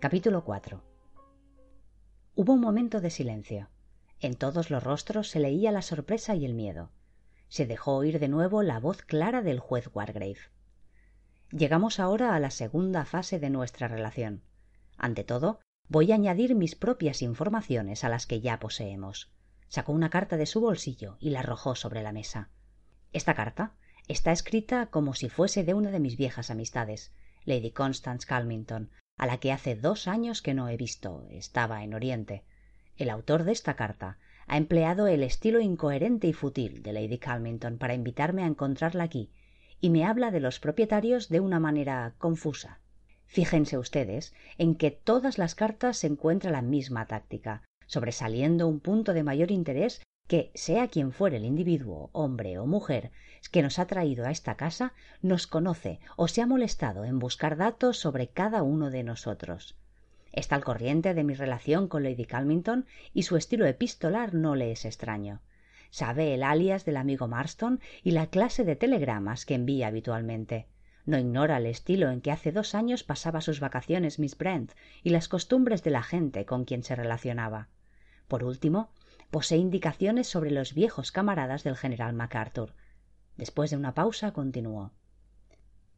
Capítulo 4 Hubo un momento de silencio. En todos los rostros se leía la sorpresa y el miedo. Se dejó oír de nuevo la voz clara del juez Wargrave. Llegamos ahora a la segunda fase de nuestra relación. Ante todo, voy a añadir mis propias informaciones a las que ya poseemos. Sacó una carta de su bolsillo y la arrojó sobre la mesa. Esta carta está escrita como si fuese de una de mis viejas amistades, Lady Constance Calmington, a la que hace dos años que no he visto estaba en Oriente. El autor de esta carta ha empleado el estilo incoherente y fútil de Lady Calmington para invitarme a encontrarla aquí, y me habla de los propietarios de una manera confusa. Fíjense ustedes en que todas las cartas se encuentra la misma táctica, sobresaliendo un punto de mayor interés que, sea quien fuere el individuo, hombre o mujer, que nos ha traído a esta casa, nos conoce o se ha molestado en buscar datos sobre cada uno de nosotros. Está al corriente de mi relación con Lady Calmington y su estilo epistolar no le es extraño. Sabe el alias del amigo Marston y la clase de telegramas que envía habitualmente. No ignora el estilo en que hace dos años pasaba sus vacaciones Miss Brent y las costumbres de la gente con quien se relacionaba. Por último, posee indicaciones sobre los viejos camaradas del general MacArthur. Después de una pausa, continuó.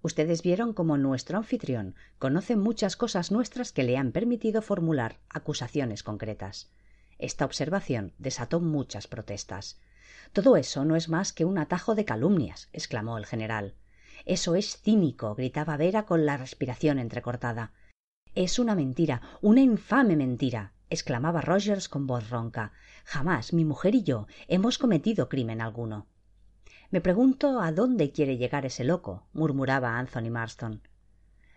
Ustedes vieron cómo nuestro anfitrión conoce muchas cosas nuestras que le han permitido formular acusaciones concretas. Esta observación desató muchas protestas. Todo eso no es más que un atajo de calumnias, exclamó el general. Eso es cínico, gritaba Vera con la respiración entrecortada. Es una mentira, una infame mentira, exclamaba Rogers con voz ronca. Jamás mi mujer y yo hemos cometido crimen alguno. Me pregunto a dónde quiere llegar ese loco, murmuraba Anthony Marston.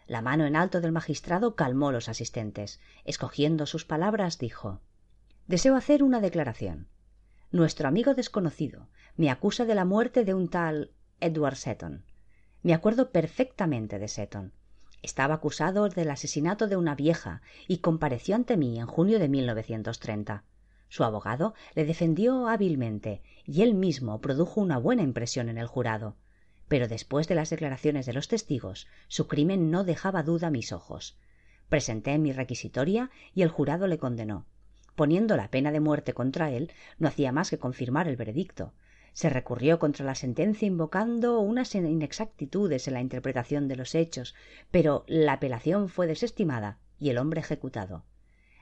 La mano en alto del magistrado calmó los asistentes. Escogiendo sus palabras, dijo Deseo hacer una declaración. Nuestro amigo desconocido me acusa de la muerte de un tal Edward Seton. Me acuerdo perfectamente de Seton. Estaba acusado del asesinato de una vieja y compareció ante mí en junio de 1930. Su abogado le defendió hábilmente y él mismo produjo una buena impresión en el jurado. Pero después de las declaraciones de los testigos, su crimen no dejaba duda a mis ojos. Presenté mi requisitoria y el jurado le condenó. Poniendo la pena de muerte contra él, no hacía más que confirmar el veredicto. Se recurrió contra la sentencia invocando unas inexactitudes en la interpretación de los hechos, pero la apelación fue desestimada y el hombre ejecutado.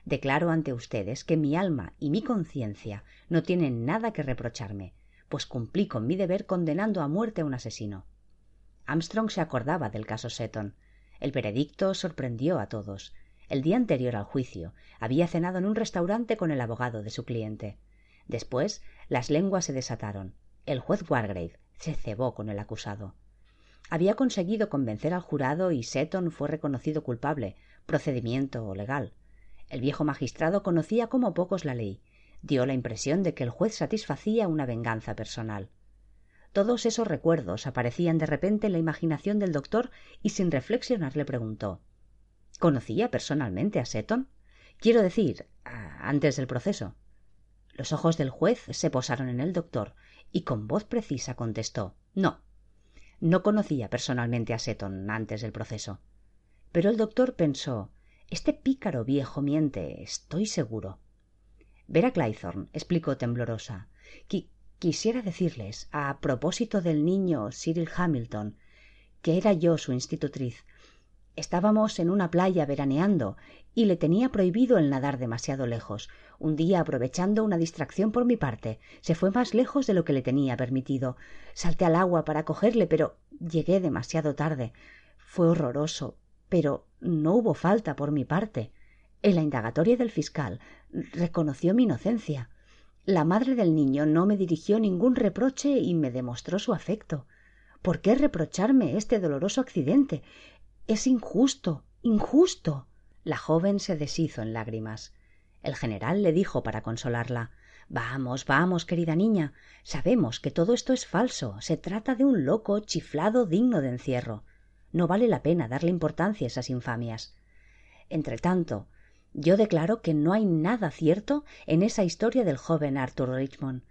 Declaro ante ustedes que mi alma y mi conciencia no tienen nada que reprocharme, pues cumplí con mi deber condenando a muerte a un asesino. Armstrong se acordaba del caso Seton. El veredicto sorprendió a todos. El día anterior al juicio había cenado en un restaurante con el abogado de su cliente. Después las lenguas se desataron. El juez Wargrave se cebó con el acusado. Había conseguido convencer al jurado y Seton fue reconocido culpable, procedimiento legal. El viejo magistrado conocía como pocos la ley. Dio la impresión de que el juez satisfacía una venganza personal. Todos esos recuerdos aparecían de repente en la imaginación del doctor y sin reflexionar le preguntó ¿Conocía personalmente a Seton? Quiero decir, antes del proceso. Los ojos del juez se posaron en el doctor y con voz precisa contestó No. No conocía personalmente a Seton antes del proceso. Pero el doctor pensó Este pícaro viejo miente, estoy seguro. Vera Claythorne explicó temblorosa. quisiera decirles, a propósito del niño Cyril Hamilton, que era yo su institutriz. Estábamos en una playa veraneando y le tenía prohibido el nadar demasiado lejos. Un día, aprovechando una distracción por mi parte, se fue más lejos de lo que le tenía permitido. Salté al agua para cogerle, pero llegué demasiado tarde. Fue horroroso, pero no hubo falta por mi parte. En la indagatoria del fiscal reconoció mi inocencia. La madre del niño no me dirigió ningún reproche y me demostró su afecto. ¿Por qué reprocharme este doloroso accidente? Es injusto, injusto. La joven se deshizo en lágrimas. El general le dijo para consolarla Vamos, vamos, querida niña. Sabemos que todo esto es falso. Se trata de un loco chiflado digno de encierro. No vale la pena darle importancia a esas infamias. Entretanto, yo declaro que no hay nada cierto en esa historia del joven Arthur Richmond.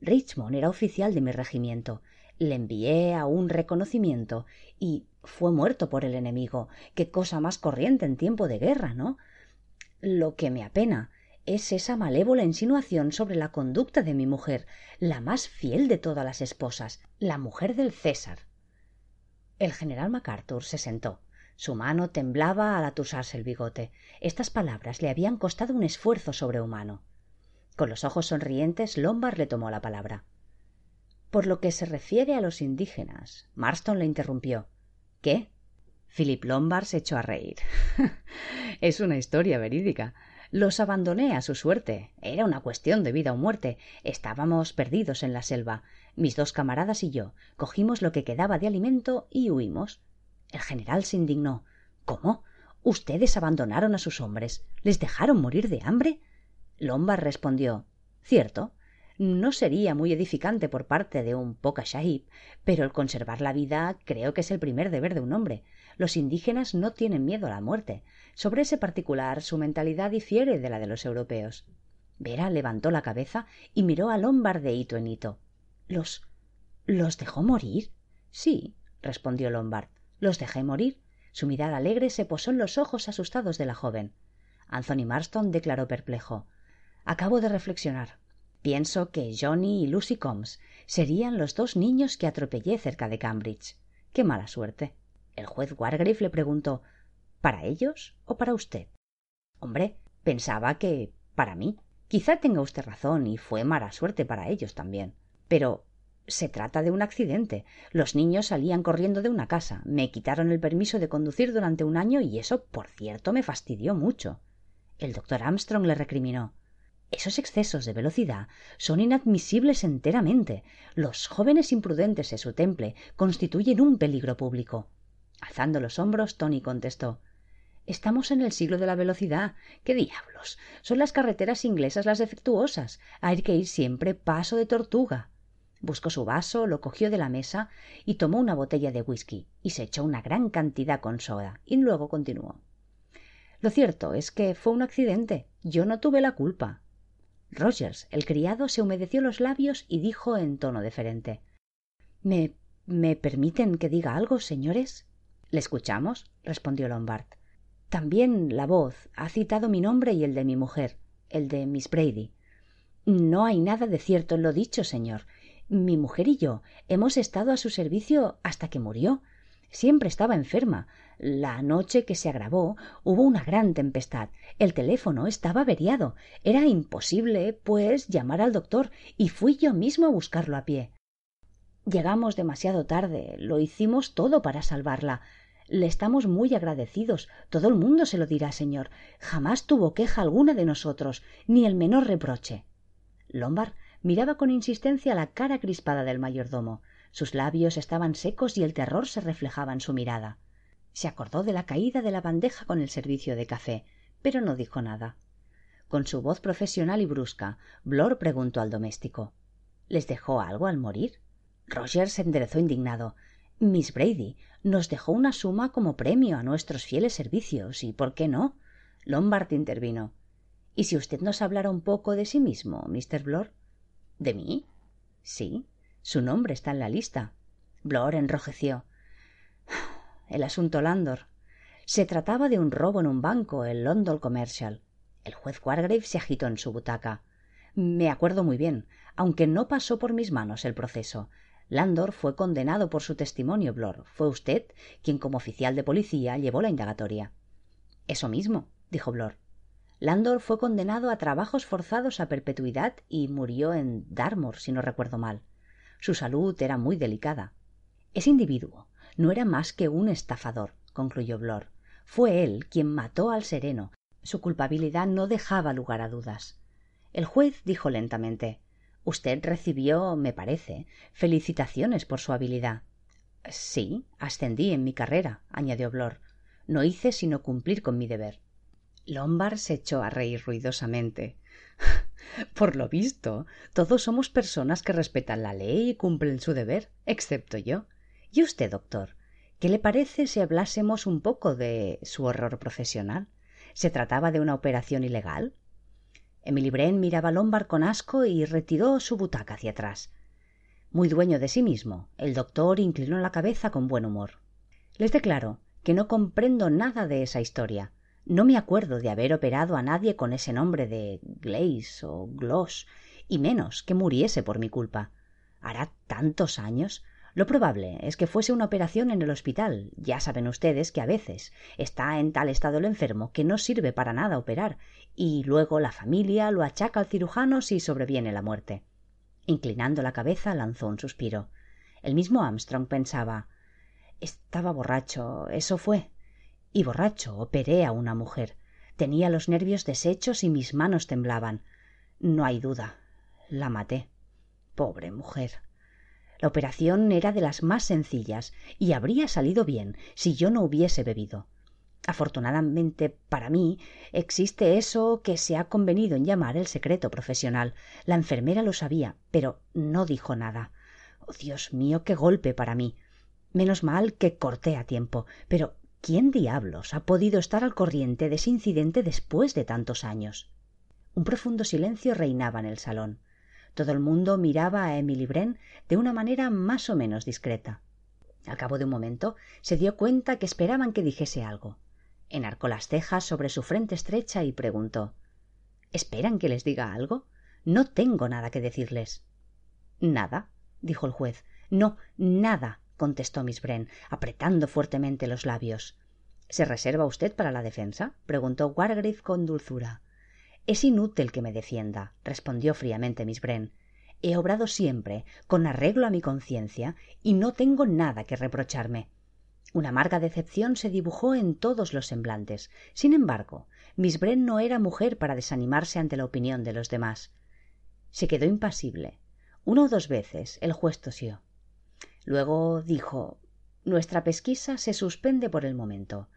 Richmond era oficial de mi regimiento. Le envié a un reconocimiento y fue muerto por el enemigo. Qué cosa más corriente en tiempo de guerra, ¿no? Lo que me apena es esa malévola insinuación sobre la conducta de mi mujer, la más fiel de todas las esposas, la mujer del César. El general MacArthur se sentó. Su mano temblaba al atusarse el bigote. Estas palabras le habían costado un esfuerzo sobrehumano. Con los ojos sonrientes, Lombard le tomó la palabra. Por lo que se refiere a los indígenas, Marston le interrumpió. ¿Qué? Philip Lombard se echó a reír. es una historia verídica. Los abandoné a su suerte. Era una cuestión de vida o muerte. Estábamos perdidos en la selva. Mis dos camaradas y yo cogimos lo que quedaba de alimento y huimos. El general se indignó. ¿Cómo? ¿Ustedes abandonaron a sus hombres? ¿Les dejaron morir de hambre? Lombard respondió Cierto. No sería muy edificante por parte de un poca sahib, pero el conservar la vida creo que es el primer deber de un hombre. Los indígenas no tienen miedo a la muerte. Sobre ese particular su mentalidad difiere de la de los europeos. Vera levantó la cabeza y miró a Lombard de hito en hito. ¿Los. los dejó morir? Sí, respondió Lombard. Los dejé morir. Su mirada alegre se posó en los ojos asustados de la joven. Anthony Marston declaró perplejo. Acabo de reflexionar. Pienso que Johnny y Lucy Combs serían los dos niños que atropellé cerca de Cambridge. Qué mala suerte. El juez Wargrave le preguntó ¿Para ellos o para usted? Hombre, pensaba que para mí. Quizá tenga usted razón y fue mala suerte para ellos también. Pero se trata de un accidente. Los niños salían corriendo de una casa, me quitaron el permiso de conducir durante un año y eso, por cierto, me fastidió mucho. El doctor Armstrong le recriminó. Esos excesos de velocidad son inadmisibles enteramente. Los jóvenes imprudentes en su temple constituyen un peligro público. Alzando los hombros, Tony contestó Estamos en el siglo de la velocidad. ¿Qué diablos? Son las carreteras inglesas las defectuosas. Hay que ir siempre paso de tortuga. Buscó su vaso, lo cogió de la mesa y tomó una botella de whisky y se echó una gran cantidad con soda y luego continuó. Lo cierto es que fue un accidente. Yo no tuve la culpa. Rogers, el criado, se humedeció los labios y dijo en tono deferente ¿Me, me permiten que diga algo, señores? ¿Le escuchamos? respondió Lombard. También la voz ha citado mi nombre y el de mi mujer, el de Miss Brady. No hay nada de cierto en lo dicho, señor. Mi mujer y yo hemos estado a su servicio hasta que murió. Siempre estaba enferma. La noche que se agravó hubo una gran tempestad. El teléfono estaba averiado. Era imposible, pues, llamar al doctor, y fui yo mismo a buscarlo a pie. Llegamos demasiado tarde. Lo hicimos todo para salvarla. Le estamos muy agradecidos. Todo el mundo se lo dirá, señor. Jamás tuvo queja alguna de nosotros, ni el menor reproche. Lombard miraba con insistencia la cara crispada del mayordomo. Sus labios estaban secos y el terror se reflejaba en su mirada. Se acordó de la caída de la bandeja con el servicio de café, pero no dijo nada. Con su voz profesional y brusca, Blor preguntó al doméstico ¿Les dejó algo al morir? Roger se enderezó indignado. Miss Brady nos dejó una suma como premio a nuestros fieles servicios, y ¿por qué no? Lombard intervino. ¿Y si usted nos hablara un poco de sí mismo, Mr. Blor? ¿De mí? Sí. Su nombre está en la lista. Blor enrojeció. El asunto Landor. Se trataba de un robo en un banco, el London Commercial. El juez Wargrave se agitó en su butaca. Me acuerdo muy bien, aunque no pasó por mis manos el proceso. Landor fue condenado por su testimonio, Blor. Fue usted quien, como oficial de policía, llevó la indagatoria. Eso mismo, dijo Blor. Landor fue condenado a trabajos forzados a perpetuidad y murió en Dartmoor, si no recuerdo mal. Su salud era muy delicada. Ese individuo no era más que un estafador, concluyó Blor. Fue él quien mató al sereno. Su culpabilidad no dejaba lugar a dudas. El juez dijo lentamente Usted recibió, me parece, felicitaciones por su habilidad. Sí, ascendí en mi carrera, añadió Blor. No hice sino cumplir con mi deber. Lombard se echó a reír ruidosamente. Por lo visto, todos somos personas que respetan la ley y cumplen su deber, excepto yo. ¿Y usted, doctor? ¿Qué le parece si hablásemos un poco de su horror profesional? ¿Se trataba de una operación ilegal? Emily Bren miraba a Lombard con asco y retiró su butaca hacia atrás. Muy dueño de sí mismo, el doctor inclinó la cabeza con buen humor. Les declaro que no comprendo nada de esa historia. No me acuerdo de haber operado a nadie con ese nombre de Glaze o Gloss, y menos que muriese por mi culpa. Hará tantos años. Lo probable es que fuese una operación en el hospital. Ya saben ustedes que a veces está en tal estado el enfermo que no sirve para nada operar, y luego la familia lo achaca al cirujano si sobreviene la muerte. Inclinando la cabeza lanzó un suspiro. El mismo Armstrong pensaba estaba borracho, eso fue y borracho operé a una mujer. Tenía los nervios deshechos y mis manos temblaban. No hay duda. La maté. Pobre mujer. La operación era de las más sencillas y habría salido bien si yo no hubiese bebido. Afortunadamente para mí existe eso que se ha convenido en llamar el secreto profesional. La enfermera lo sabía, pero no dijo nada. Oh, Dios mío, qué golpe para mí. Menos mal que corté a tiempo, pero ¿Quién diablos ha podido estar al corriente de ese incidente después de tantos años? Un profundo silencio reinaba en el salón. Todo el mundo miraba a Emily Bren de una manera más o menos discreta. Al cabo de un momento se dio cuenta que esperaban que dijese algo. Enarcó las cejas sobre su frente estrecha y preguntó ¿Esperan que les diga algo? No tengo nada que decirles. Nada, dijo el juez. No, nada contestó miss Bren, apretando fuertemente los labios. ¿Se reserva usted para la defensa? preguntó Wargrave con dulzura. Es inútil que me defienda, respondió fríamente miss Bren. He obrado siempre con arreglo a mi conciencia y no tengo nada que reprocharme. Una amarga decepción se dibujó en todos los semblantes. Sin embargo, miss Bren no era mujer para desanimarse ante la opinión de los demás. Se quedó impasible. Una o dos veces el juez tosió. Luego dijo Nuestra pesquisa se suspende por el momento.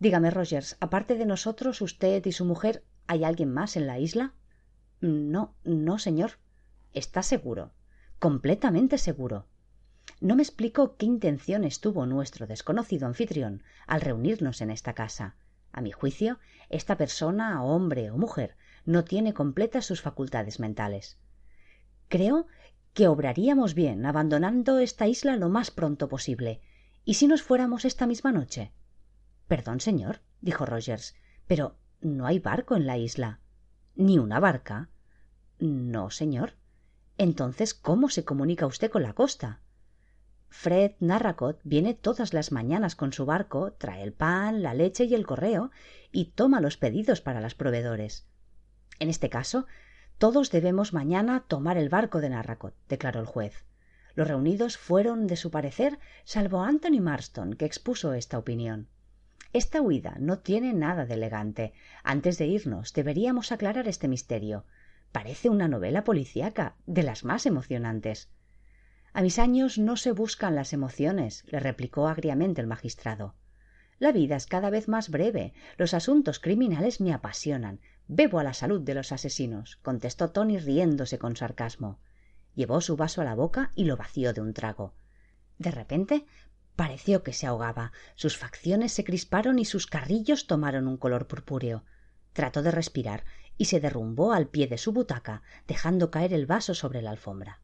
Dígame, Rogers, aparte de nosotros, usted y su mujer, ¿hay alguien más en la isla? No, no, señor. ¿Está seguro? Completamente seguro. No me explico qué intenciones tuvo nuestro desconocido anfitrión al reunirnos en esta casa. A mi juicio, esta persona, hombre o mujer, no tiene completas sus facultades mentales. Creo que obraríamos bien abandonando esta isla lo más pronto posible. ¿Y si nos fuéramos esta misma noche? Perdón, señor, dijo Rogers, pero no hay barco en la isla. ¿Ni una barca? No, señor. Entonces, ¿cómo se comunica usted con la costa? Fred Narracott viene todas las mañanas con su barco, trae el pan, la leche y el correo, y toma los pedidos para los proveedores. En este caso, todos debemos mañana tomar el barco de Narracot, declaró el juez. Los reunidos fueron de su parecer, salvo Anthony Marston, que expuso esta opinión. Esta huida no tiene nada de elegante. Antes de irnos, deberíamos aclarar este misterio. Parece una novela policíaca, de las más emocionantes. A mis años no se buscan las emociones, le replicó agriamente el magistrado. La vida es cada vez más breve. Los asuntos criminales me apasionan. Bebo a la salud de los asesinos, contestó Tony riéndose con sarcasmo. Llevó su vaso a la boca y lo vació de un trago. De repente pareció que se ahogaba. Sus facciones se crisparon y sus carrillos tomaron un color purpúreo. Trató de respirar y se derrumbó al pie de su butaca, dejando caer el vaso sobre la alfombra.